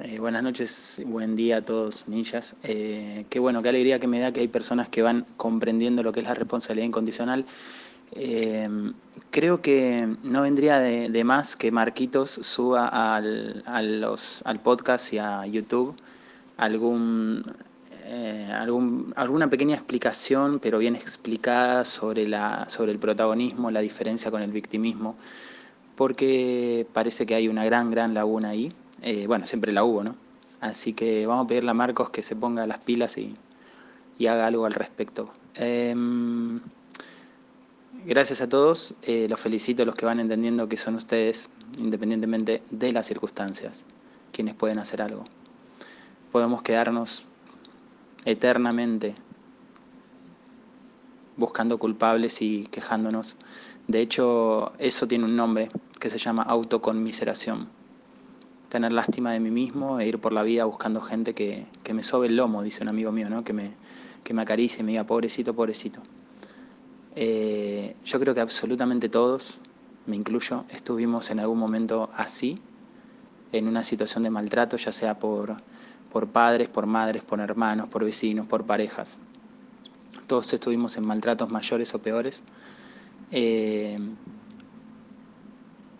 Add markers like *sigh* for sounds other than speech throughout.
Eh, buenas noches, buen día a todos, ninjas. Eh, qué bueno, qué alegría que me da que hay personas que van comprendiendo lo que es la responsabilidad incondicional. Eh, creo que no vendría de, más que Marquitos suba al, al podcast y a YouTube algún, algún, alguna pequeña explicación, pero bien explicada sobre, la, sobre el protagonismo, la diferencia con el victimismo, porque parece que hay una gran, gran laguna ahí eh, bueno, siempre la hubo, ¿no? Así que vamos a pedirle a Marcos que se ponga las pilas y, haga algo al respecto. Em, gracias a todos, eh, los felicito a los que van entendiendo que son ustedes, independientemente de las circunstancias, quienes pueden hacer algo. Podemos quedarnos eternamente buscando culpables y quejándonos. De hecho, eso tiene un nombre que se llama autoconmiseración tener lástima de mí mismo e ir por la vida buscando gente que, me sobe el lomo, dice un amigo mío, ¿no? que, me, que me acaricie y me diga, pobrecito, pobrecito. Eh, yo creo que absolutamente todos, me incluyo, estuvimos en algún momento así, en una situación de maltrato, ya sea por, por padres, por madres, por hermanos, por vecinos, por parejas. Todos estuvimos en maltratos mayores o peores. Eh,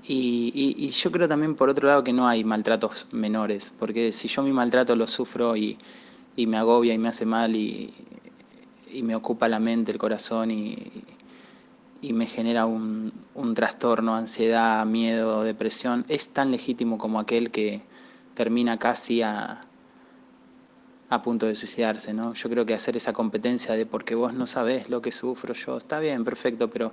y, yo creo también, por otro lado, que no hay maltratos menores, porque si yo mi maltrato lo sufro y, me agobia y me hace mal y, me ocupa la mente, el corazón y, me genera un, trastorno, ansiedad, miedo, depresión, es tan legítimo como aquel que termina casi a, a punto de suicidarse, ¿no? Yo creo que hacer esa competencia de porque vos no sabés lo que sufro yo, está bien, perfecto, pero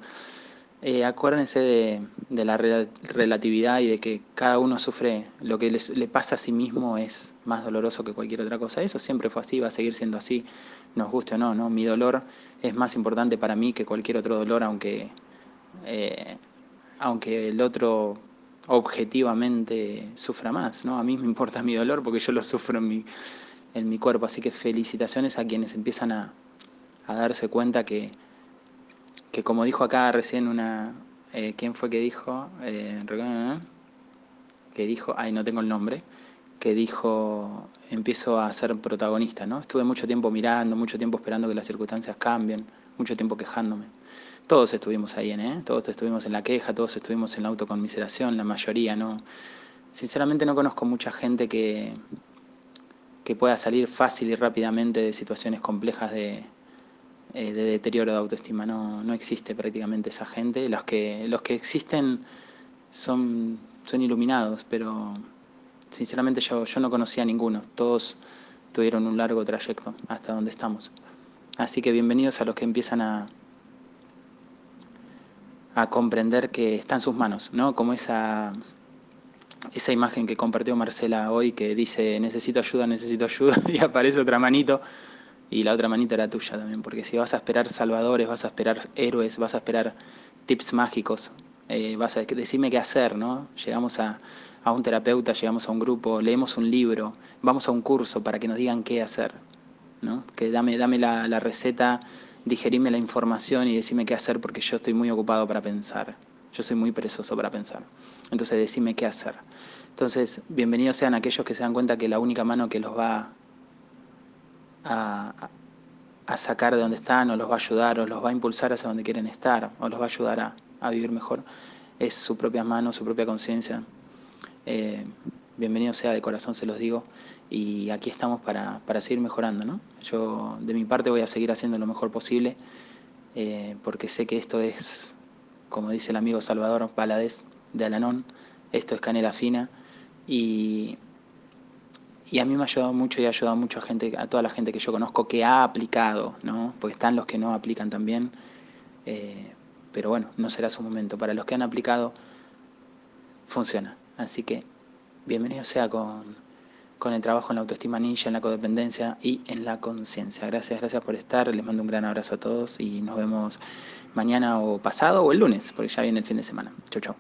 eh, acuérdense de, la relatividad y de que cada uno sufre lo que le pasa a sí mismo es más doloroso que cualquier otra cosa. Eso siempre fue así, va a seguir siendo así, nos guste o no, ¿no? Mi dolor es más importante para mí que cualquier otro dolor, aunque, eh, aunque el otro objetivamente sufra más, ¿no? A mí me importa mi dolor porque yo lo sufro en mi, en mi cuerpo, así que felicitaciones a quienes empiezan a darse cuenta que que como dijo acá recién una, eh, ¿quién fue que dijo? Eh, que dijo, ay, no tengo el nombre, que dijo, empiezo a ser protagonista, ¿no? Estuve mucho tiempo mirando, mucho tiempo esperando que las circunstancias cambien, mucho tiempo quejándome. Todos estuvimos ahí, ¿eh? Todos estuvimos en la queja, todos estuvimos en la autoconmiseración, la mayoría, ¿no? Sinceramente no conozco mucha gente que, que pueda salir fácil y rápidamente de situaciones complejas de, eh, de deterioro de autoestima. No, no existe prácticamente esa gente. Los que, los que existen son, son iluminados, pero sinceramente yo, yo no conocía a ninguno. Todos tuvieron un largo trayecto hasta donde estamos. Así que bienvenidos a los que empiezan a, a comprender que está en sus manos, ¿no? Como esa, esa imagen que compartió Marcela hoy que dice necesito ayuda, necesito ayuda *laughs* y aparece otra manito y la otra manita era tuya también, porque si vas a esperar salvadores, vas a esperar héroes, vas a esperar tips mágicos, eh, vas a decirme qué hacer, ¿no? Llegamos a, un terapeuta, llegamos a un grupo, leemos un libro, vamos a un curso para que nos digan qué hacer, ¿no? Que dame, dame la, la receta, digerime la información y decime qué hacer porque yo estoy muy ocupado para pensar. Yo soy muy perezoso para pensar. Entonces decime qué hacer. Entonces, bienvenidos sean aquellos que se dan cuenta que la única mano que los va a, sacar de donde están, o los va a ayudar, o los va a impulsar hacia donde quieren estar, o los va a ayudar a, vivir mejor, es su propia mano, su propia conciencia. Eh, bienvenido sea de corazón, se los digo, y aquí estamos para, seguir mejorando. ¿no? Yo de mi parte voy a seguir haciendo lo mejor posible, eh, porque sé que esto es, como dice el amigo Salvador Paladés de Alanón, esto es canela fina, y y a mí me ha ayudado mucho y ha ayudado mucho a, gente, a toda la gente que yo conozco que ha aplicado, ¿no? porque están los que no aplican también. Eh, pero bueno, no será su momento. Para los que han aplicado, funciona. Así que bienvenido sea con, con el trabajo en la autoestima ninja, en la codependencia y en la conciencia. Gracias, gracias por estar. Les mando un gran abrazo a todos y nos vemos mañana o pasado o el lunes, porque ya viene el fin de semana. Chau, chau.